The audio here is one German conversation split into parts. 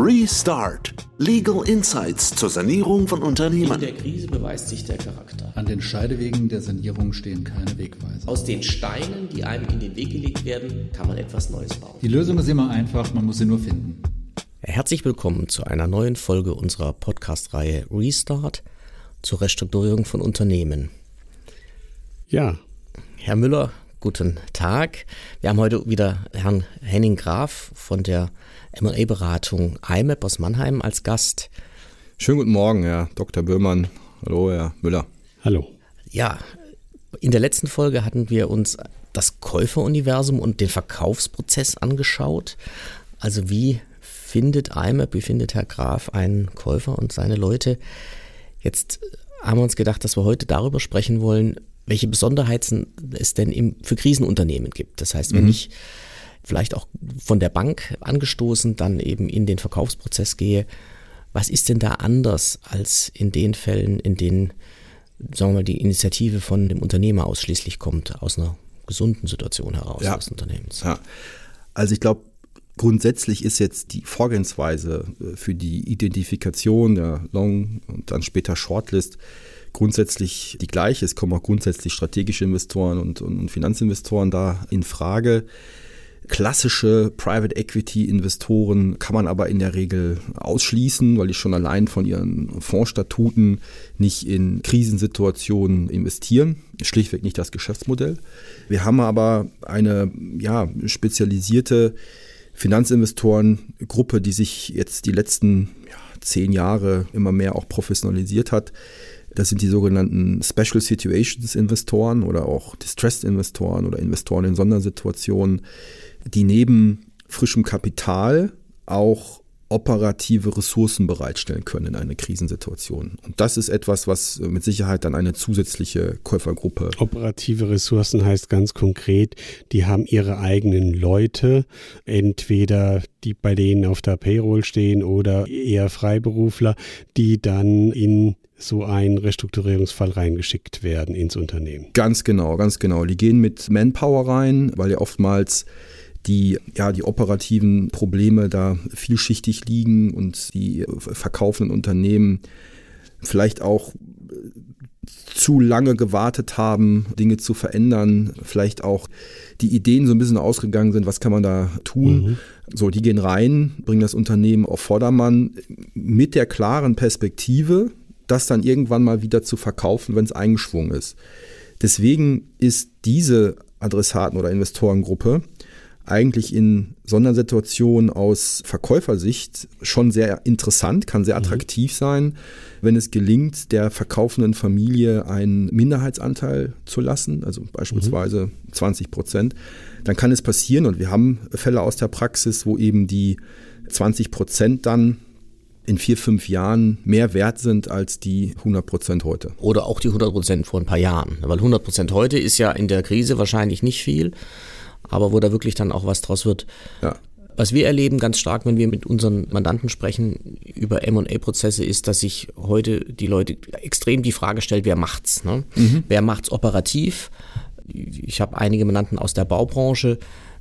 Restart. Legal Insights zur Sanierung von Unternehmen. In der Krise beweist sich der Charakter. An den Scheidewegen der Sanierung stehen keine Wegweiser. Aus den Steinen, die einem in den Weg gelegt werden, kann man etwas Neues bauen. Die Lösung ist immer einfach, man muss sie nur finden. Herzlich willkommen zu einer neuen Folge unserer Podcast-Reihe Restart zur Restrukturierung von Unternehmen. Ja. Herr Müller, guten Tag. Wir haben heute wieder Herrn Henning Graf von der M&A-Beratung IMAP aus Mannheim als Gast. Schönen guten Morgen, Herr Dr. Böhmann. Hallo, Herr Müller. Hallo. Ja, in der letzten Folge hatten wir uns das Käuferuniversum und den Verkaufsprozess angeschaut. Also wie findet IMAP, wie findet Herr Graf einen Käufer und seine Leute? Jetzt haben wir uns gedacht, dass wir heute darüber sprechen wollen, welche Besonderheiten es denn im, für Krisenunternehmen gibt. Das heißt, wenn mhm. ich vielleicht auch von der Bank angestoßen dann eben in den Verkaufsprozess gehe, was ist denn da anders als in den Fällen, in denen, sagen wir mal, die Initiative von dem Unternehmer ausschließlich kommt, aus einer gesunden Situation heraus ja. des Unternehmens? Ja. Also ich glaube, grundsätzlich ist jetzt die Vorgehensweise äh, für die Identifikation der Long- und dann später Shortlist grundsätzlich die gleiche. Es kommen auch grundsätzlich strategische Investoren und, und Finanzinvestoren da in Frage. Klassische Private Equity Investoren kann man aber in der Regel ausschließen, weil die schon allein von ihren Fondsstatuten nicht in Krisensituationen investieren. Schlichtweg nicht das Geschäftsmodell. Wir haben aber eine ja, spezialisierte Finanzinvestorengruppe, die sich jetzt die letzten ja, zehn Jahre immer mehr auch professionalisiert hat. Das sind die sogenannten Special Situations Investoren oder auch Distressed Investoren oder Investoren in Sondersituationen, die neben frischem Kapital auch operative Ressourcen bereitstellen können in einer Krisensituation. Und das ist etwas, was mit Sicherheit dann eine zusätzliche Käufergruppe. Operative Ressourcen heißt ganz konkret, die haben ihre eigenen Leute, entweder die bei denen auf der Payroll stehen oder eher Freiberufler, die dann in so ein Restrukturierungsfall reingeschickt werden ins Unternehmen. Ganz genau, ganz genau. Die gehen mit Manpower rein, weil ja oftmals die, ja, die operativen Probleme da vielschichtig liegen und die verkaufenden Unternehmen vielleicht auch zu lange gewartet haben, Dinge zu verändern, vielleicht auch die Ideen so ein bisschen ausgegangen sind, was kann man da tun. Mhm. So, die gehen rein, bringen das Unternehmen auf Vordermann mit der klaren Perspektive, das dann irgendwann mal wieder zu verkaufen, wenn es eingeschwungen ist. Deswegen ist diese Adressaten- oder Investorengruppe eigentlich in Sondersituationen aus Verkäufersicht schon sehr interessant, kann sehr mhm. attraktiv mhm. sein, wenn es gelingt, der verkaufenden Familie einen Minderheitsanteil zu lassen, also beispielsweise mhm. 20 Prozent. Dann kann es passieren, und wir haben Fälle aus der Praxis, wo eben die 20 Prozent dann in vier, fünf Jahren mehr wert sind als die 100 Prozent heute. Oder auch die 100 Prozent vor ein paar Jahren. Weil 100 Prozent heute ist ja in der Krise wahrscheinlich nicht viel, aber wo da wirklich dann auch was draus wird. Ja. Was wir erleben ganz stark, wenn wir mit unseren Mandanten sprechen über M&A-Prozesse, ist, dass sich heute die Leute extrem die Frage stellt, wer macht's? Ne? Mhm. Wer macht's operativ? Ich habe einige Mandanten aus der Baubranche,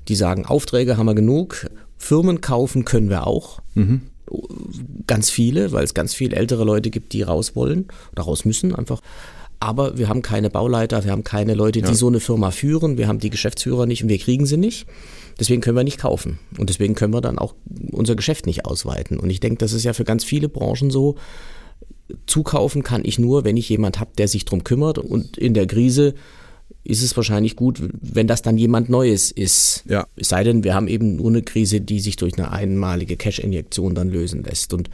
die sagen, Aufträge haben wir genug, Firmen kaufen können wir auch. Mhm ganz viele, weil es ganz viele ältere Leute gibt, die raus wollen oder raus müssen einfach. Aber wir haben keine Bauleiter, wir haben keine Leute, die ja. so eine Firma führen, wir haben die Geschäftsführer nicht und wir kriegen sie nicht. Deswegen können wir nicht kaufen. Und deswegen können wir dann auch unser Geschäft nicht ausweiten. Und ich denke, das ist ja für ganz viele Branchen so. Zukaufen kann ich nur, wenn ich jemand habe, der sich drum kümmert und in der Krise ist es wahrscheinlich gut, wenn das dann jemand Neues ist. Ja. Es sei denn, wir haben eben nur eine Krise, die sich durch eine einmalige Cash-Injektion dann lösen lässt. Und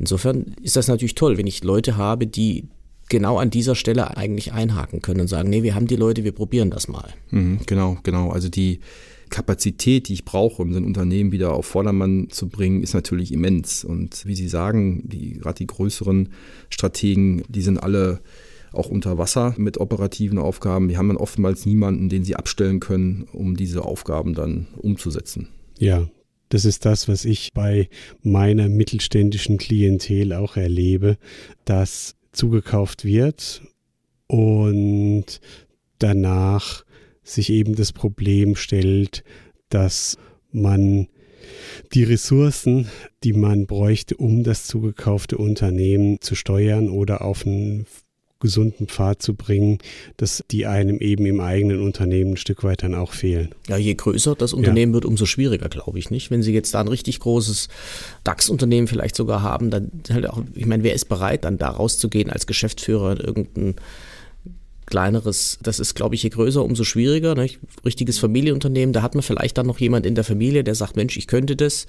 insofern ist das natürlich toll, wenn ich Leute habe, die genau an dieser Stelle eigentlich einhaken können und sagen, nee, wir haben die Leute, wir probieren das mal. Mhm, genau, genau. Also die Kapazität, die ich brauche, um so ein Unternehmen wieder auf Vordermann zu bringen, ist natürlich immens. Und wie Sie sagen, die, gerade die größeren Strategen, die sind alle auch unter Wasser mit operativen Aufgaben. Die haben dann oftmals niemanden, den sie abstellen können, um diese Aufgaben dann umzusetzen. Ja, das ist das, was ich bei meiner mittelständischen Klientel auch erlebe, dass zugekauft wird und danach sich eben das Problem stellt, dass man Die Ressourcen, die man bräuchte, um das zugekaufte Unternehmen zu steuern oder auf einen gesunden Pfad zu bringen, dass die einem eben im eigenen Unternehmen ein Stück weit dann auch fehlen. Ja, je größer das Unternehmen ja. wird, umso schwieriger, glaube ich, nicht? Wenn Sie jetzt da ein richtig großes DAX-Unternehmen vielleicht sogar haben, dann halt auch, ich meine, wer ist bereit, dann da rauszugehen als Geschäftsführer in irgendein kleineres, das ist, glaube ich, je größer, umso schwieriger. Ne? Richtiges Familienunternehmen, da hat man vielleicht dann noch jemand in der Familie, der sagt, Mensch, ich könnte das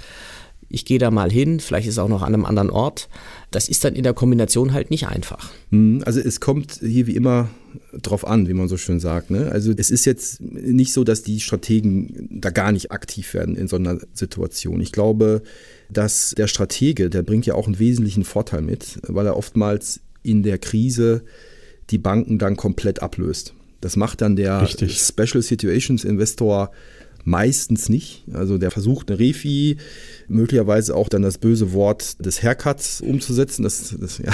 ich gehe da mal hin, vielleicht ist es auch noch an einem anderen Ort. Das ist dann in der Kombination halt nicht einfach. Hm, also es kommt hier wie immer drauf an, wie man so schön sagt. Ne? Also es ist jetzt nicht so, dass die Strategen da gar nicht aktiv werden in so einer Situation. Ich glaube, dass der Stratege, der bringt ja auch einen wesentlichen Vorteil mit, weil er oftmals in der Krise die Banken dann komplett ablöst. Das macht dann der Richtig. Special Situations Investor meistens nicht. Also der versucht eine Refi, möglicherweise auch dann das böse Wort des Haircuts umzusetzen. Das, das, ja.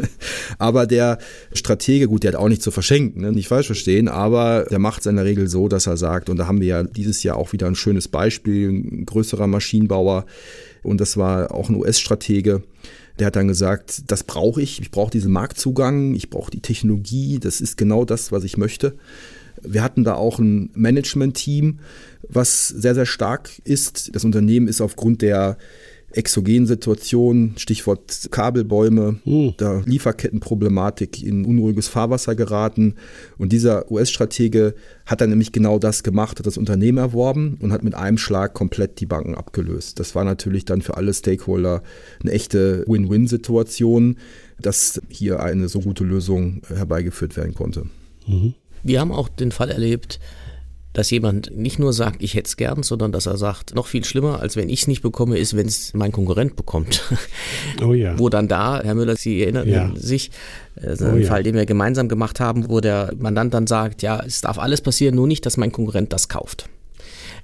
aber der Stratege, gut, der hat auch nicht zu verschenken, ne? nicht falsch verstehen, aber der macht es in der Regel so, dass er sagt, und da haben wir ja dieses Jahr auch wieder ein schönes Beispiel, ein größerer Maschinenbauer, und das war auch ein US-Stratege, der hat dann gesagt, das brauche ich, ich brauche diesen Marktzugang, ich brauche die Technologie, das ist genau das, was ich möchte. Wir hatten da auch ein Management-Team, was sehr, sehr stark ist. Das Unternehmen ist aufgrund der exogenen Situation, Stichwort Kabelbäume, mhm. der Lieferkettenproblematik in unruhiges Fahrwasser geraten. Und dieser US-Stratege hat dann nämlich genau das gemacht, hat das Unternehmen erworben und hat mit einem Schlag komplett die Banken abgelöst. Das war natürlich dann für alle Stakeholder eine echte Win-Win-Situation, dass hier eine so gute Lösung herbeigeführt werden konnte. Mhm. Wir haben auch den Fall erlebt, dass jemand nicht nur sagt, ich hätte es gern, sondern dass er sagt, noch viel schlimmer, als wenn ich es nicht bekomme, ist, wenn es mein Konkurrent bekommt. Oh ja. Wo dann da, Herr Müller, Sie erinnern ja. sich, äh, oh einen ja. Fall, den wir gemeinsam gemacht haben, wo der Mandant dann sagt, ja, es darf alles passieren, nur nicht, dass mein Konkurrent das kauft.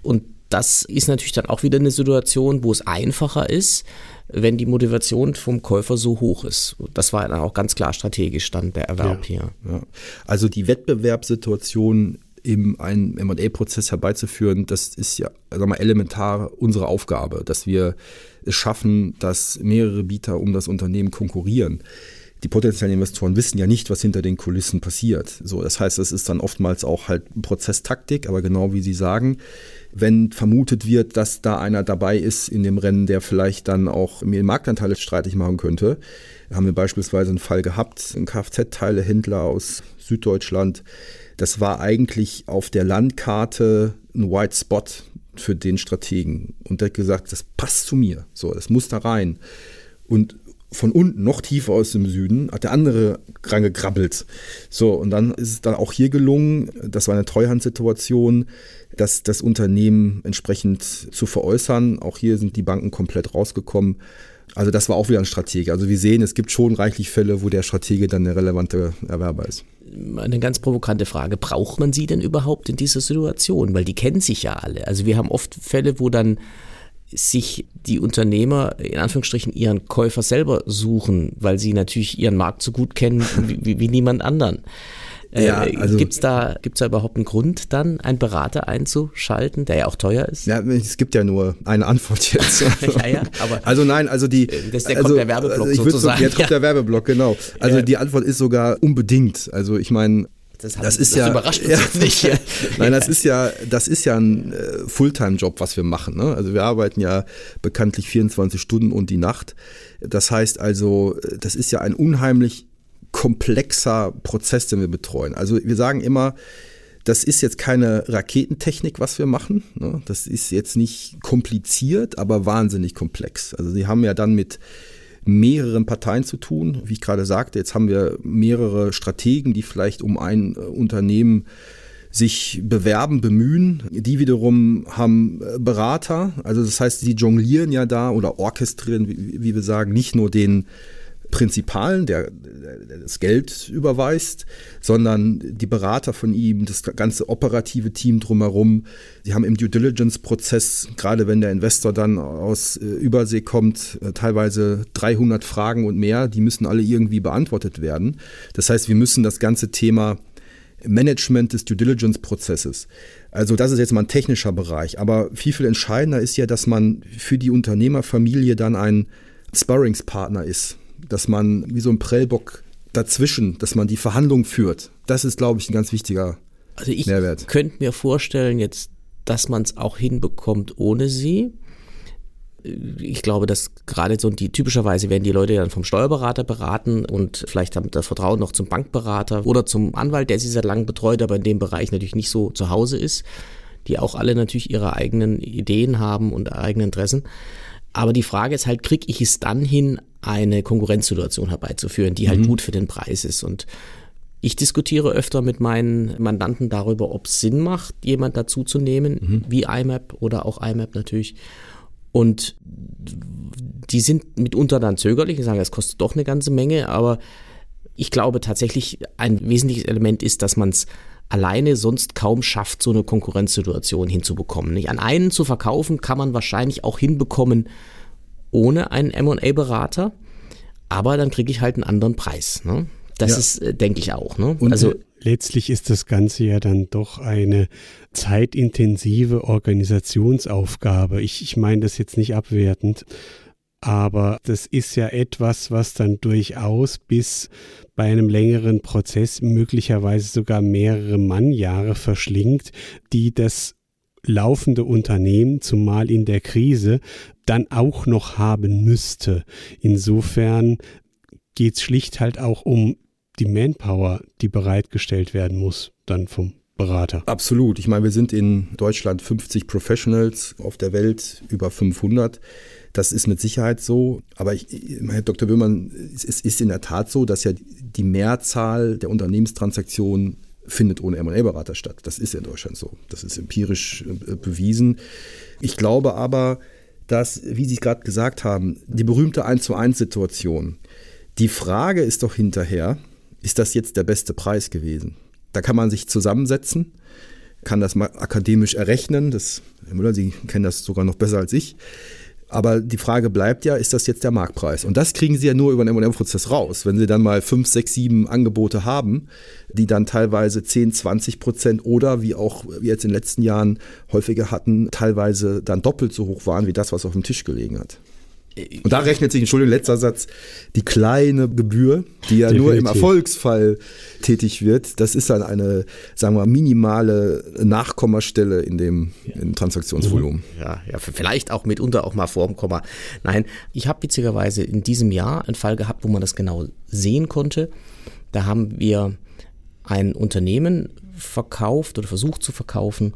Und das ist natürlich dann auch wieder eine Situation, wo es einfacher ist, wenn die Motivation vom Käufer so hoch ist. Das war dann auch ganz klar strategisch dann der Erwerb ja, hier. Ja. Also die Wettbewerbssituation eben einen M&A-Prozess herbeizuführen, das ist ja sag mal, elementar unsere Aufgabe, dass wir es schaffen, dass mehrere Bieter um das Unternehmen konkurrieren. Die potenziellen Investoren wissen ja nicht, was hinter den Kulissen passiert. So, das heißt, es ist dann oftmals auch halt Prozesstaktik, aber genau wie Sie sagen, wenn vermutet wird, dass da einer dabei ist in dem Rennen, der vielleicht dann auch mir Marktanteile streitig machen könnte, haben wir beispielsweise einen Fall gehabt, ein Kfz-Teilehändler aus Süddeutschland, das war eigentlich auf der Landkarte ein White Spot für den Strategen. Und der hat gesagt, das passt zu mir. So, das muss da rein. Und von unten, noch tiefer aus dem Süden, hat der andere rangekrabbelt. So, und dann ist es dann auch hier gelungen, das war eine Treuhandsituation, dass das Unternehmen entsprechend zu veräußern. Auch hier sind die Banken komplett rausgekommen. Also das war auch wieder ein Stratege. Also wir sehen, es gibt schon reichlich Fälle, wo der Stratege dann der relevante Erwerber ist. Eine ganz provokante Frage. Braucht man sie denn überhaupt in dieser Situation? Weil die kennen sich ja alle. Also wir haben oft Fälle, wo dann sich die Unternehmer in Anführungsstrichen ihren Käufer selber suchen, weil sie natürlich ihren Markt so gut kennen wie, wie, niemand anderen. Äh, ja, also, Gibt es da, gibt's da überhaupt einen Grund, dann einen Berater einzuschalten, der ja auch teuer ist? Ja, es gibt ja nur eine Antwort jetzt. ja, ja, aber also nein, also die. Äh, das, der also, kommt der Werbeblock also sozusagen. So, jetzt kommt der Werbeblock, genau. Also ja. die Antwort ist sogar unbedingt. Also ich meine, das, das, ist das ja überrascht uns ja, jetzt nicht. Nein, das ist ja, das ist ja ein äh, Fulltime-Job, was wir machen. Ne? Also wir arbeiten ja bekanntlich 24 Stunden und die Nacht. Das heißt also, das ist ja ein unheimlich komplexer Prozess, den wir betreuen. Also wir sagen immer, das ist jetzt keine Raketentechnik, was wir machen. Ne? Das ist jetzt nicht kompliziert, aber wahnsinnig komplex. Also sie haben ja dann mit mehreren Parteien zu tun. Wie ich gerade sagte, jetzt haben wir mehrere Strategen, die vielleicht um ein äh, Unternehmen sich bewerben, bemühen. Die wiederum haben äh, Berater. Also das heißt, sie jonglieren ja da oder orchestrieren, wie, wie wir sagen, nicht nur den Prinzipalen, der, der, das Geld überweist, sondern die Berater von ihm, das ganze operative Team drumherum. Sie haben im Due Diligence-Prozess, gerade wenn der Investor dann aus äh, Übersee kommt, äh, teilweise 300 Fragen und mehr, die müssen alle irgendwie beantwortet werden. Das heißt, wir müssen das ganze Thema Management des Due Diligence-Prozesses. Also das ist jetzt mal ein technischer Bereich. Aber viel, viel entscheidender ist ja, dass man für die Unternehmerfamilie dann ein Sparringspartner ist. Dass man wie so ein Prellbock dazwischen, dass man die Verhandlungen führt. Das ist, glaube ich, ein ganz wichtiger also ich Mehrwert. könnte mir vorstellen jetzt, dass man es auch hinbekommt ohne sie ich glaube, dass gerade so die typischerweise werden die Leute dann vom Steuerberater beraten und vielleicht haben das Vertrauen noch zum Bankberater oder zum Anwalt, der sie seit langem betreut, aber in dem Bereich natürlich nicht so zu Hause ist, die auch alle natürlich ihre eigenen Ideen haben und eigene Interessen. Aber die Frage ist halt, kriege ich es dann hin, eine Konkurrenzsituation herbeizuführen, die halt mhm. gut für den Preis ist und ich diskutiere öfter mit meinen Mandanten darüber, ob es Sinn macht, jemand dazu zu nehmen, mhm. wie IMAP oder auch IMAP natürlich, und die sind mitunter dann zögerlich und sagen, es kostet doch eine ganze Menge, aber ich glaube tatsächlich, ein wesentliches Element ist, dass man es alleine sonst kaum schafft, so eine Konkurrenzsituation hinzubekommen. Nicht? An einen zu verkaufen kann man wahrscheinlich auch hinbekommen ohne einen M&A-Berater, aber dann kriege ich halt einen anderen Preis. Ne? Das ja. ist, äh, denke ich auch. Ne? Und also letztlich ist das Ganze ja dann doch eine zeitintensive Organisationsaufgabe. Ich, ich meine das jetzt nicht abwertend, aber das ist ja etwas, was dann durchaus bis bei einem längeren Prozess möglicherweise sogar mehrere Mannjahre verschlingt, die das laufende Unternehmen, zumal in der Krise, dann auch noch haben müsste. Insofern geht es schlicht halt auch um die Manpower, die bereitgestellt werden muss, dann vom Berater. Absolut. Ich meine, wir sind in Deutschland 50 Professionals, auf der Welt über 500. Das ist mit Sicherheit so. Aber ich, Herr Dr. Böhmann, es ist in der Tat so, dass ja die Mehrzahl der Unternehmenstransaktionen findet ohne M&A-Berater statt. Das ist in Deutschland so. Das ist empirisch äh, bewiesen. Ich glaube aber, dass, wie Sie es gerade gesagt haben, die berühmte 1 zu 1 Situation, die Frage ist doch hinterher, ist das jetzt der beste Preis gewesen? Da kann man sich zusammensetzen, kann das mal akademisch errechnen. Das, Herr Müller, Sie kennen das sogar noch besser als ich. Aber die Frage bleibt ja, ist das jetzt der Marktpreis? Und das kriegen Sie ja nur über den M&M-Prozess raus. Wenn Sie dann mal fünf, sechs, sieben Angebote haben, die dann teilweise 10, 20 Prozent oder wie auch wir jetzt in den letzten Jahren häufiger hatten, teilweise dann doppelt so hoch waren wie das, was auf dem Tisch gelegen hat. Und da rechnet sich, Entschuldigung, letzter Satz, die kleine Gebühr, die ja Definitiv. nur im Erfolgsfall tätig wird. Das ist dann eine, sagen wir, minimale Nachkommastelle in dem, in Transaktionsvolumen. Ja, ja, vielleicht auch mitunter auch mal vor dem Komma. Nein, ich habe witzigerweise in diesem Jahr einen Fall gehabt, wo man das genau sehen konnte. Da haben wir ein Unternehmen verkauft oder versucht zu verkaufen,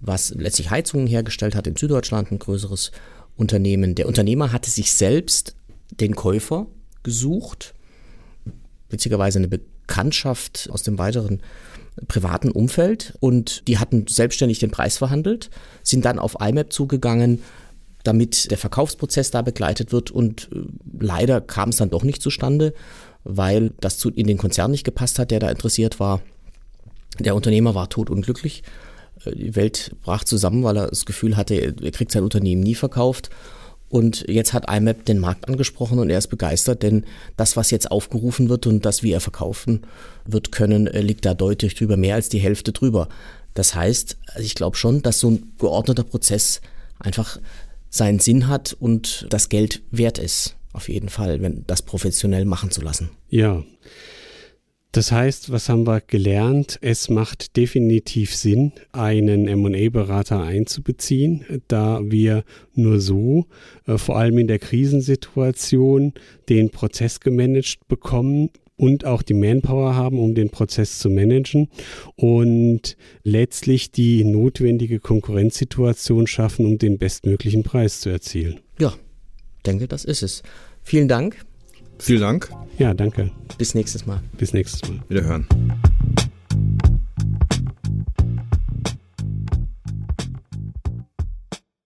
was letztlich Heizungen hergestellt hat in Süddeutschland, ein größeres Unternehmen. Der Unternehmer hatte sich selbst den Käufer gesucht, witzigerweise eine Bekanntschaft aus dem weiteren privaten Umfeld. Und die hatten selbstständig den Preis verhandelt, sind dann auf IMAP zugegangen, damit der Verkaufsprozess da begleitet wird. Und äh, leider kam es dann doch nicht zustande, weil das in den Konzern nicht gepasst hat, der da interessiert war. Der Unternehmer war totunglücklich die Welt brach zusammen, weil er das Gefühl hatte, er kriegt sein Unternehmen nie verkauft. Und jetzt hat IMAP den Markt angesprochen und er ist begeistert, denn das, was jetzt aufgerufen wird und das, wie er verkaufen wird können, äh, liegt da deutlich drüber, mehr als die Hälfte drüber. Das heißt, also ich glaube schon, dass so ein geordneter Prozess einfach seinen Sinn hat und das Geld wert ist. Auf jeden Fall, wenn das professionell machen zu lassen. Ja, das heißt, was haben wir gelernt? Es macht definitiv Sinn, einen MA-Berater einzubeziehen, da wir nur so, äh, vor allem in der Krisensituation, den Prozess gemanagt bekommen und auch die Manpower haben, um den Prozess zu managen und letztlich die notwendige Konkurrenzsituation schaffen, um den bestmöglichen Preis zu erzielen. Ja, denke, das ist es. Vielen Dank. Vielen Dank. Ja, danke. Bis nächstes Mal. Bis nächstes Mal. Wiederhören.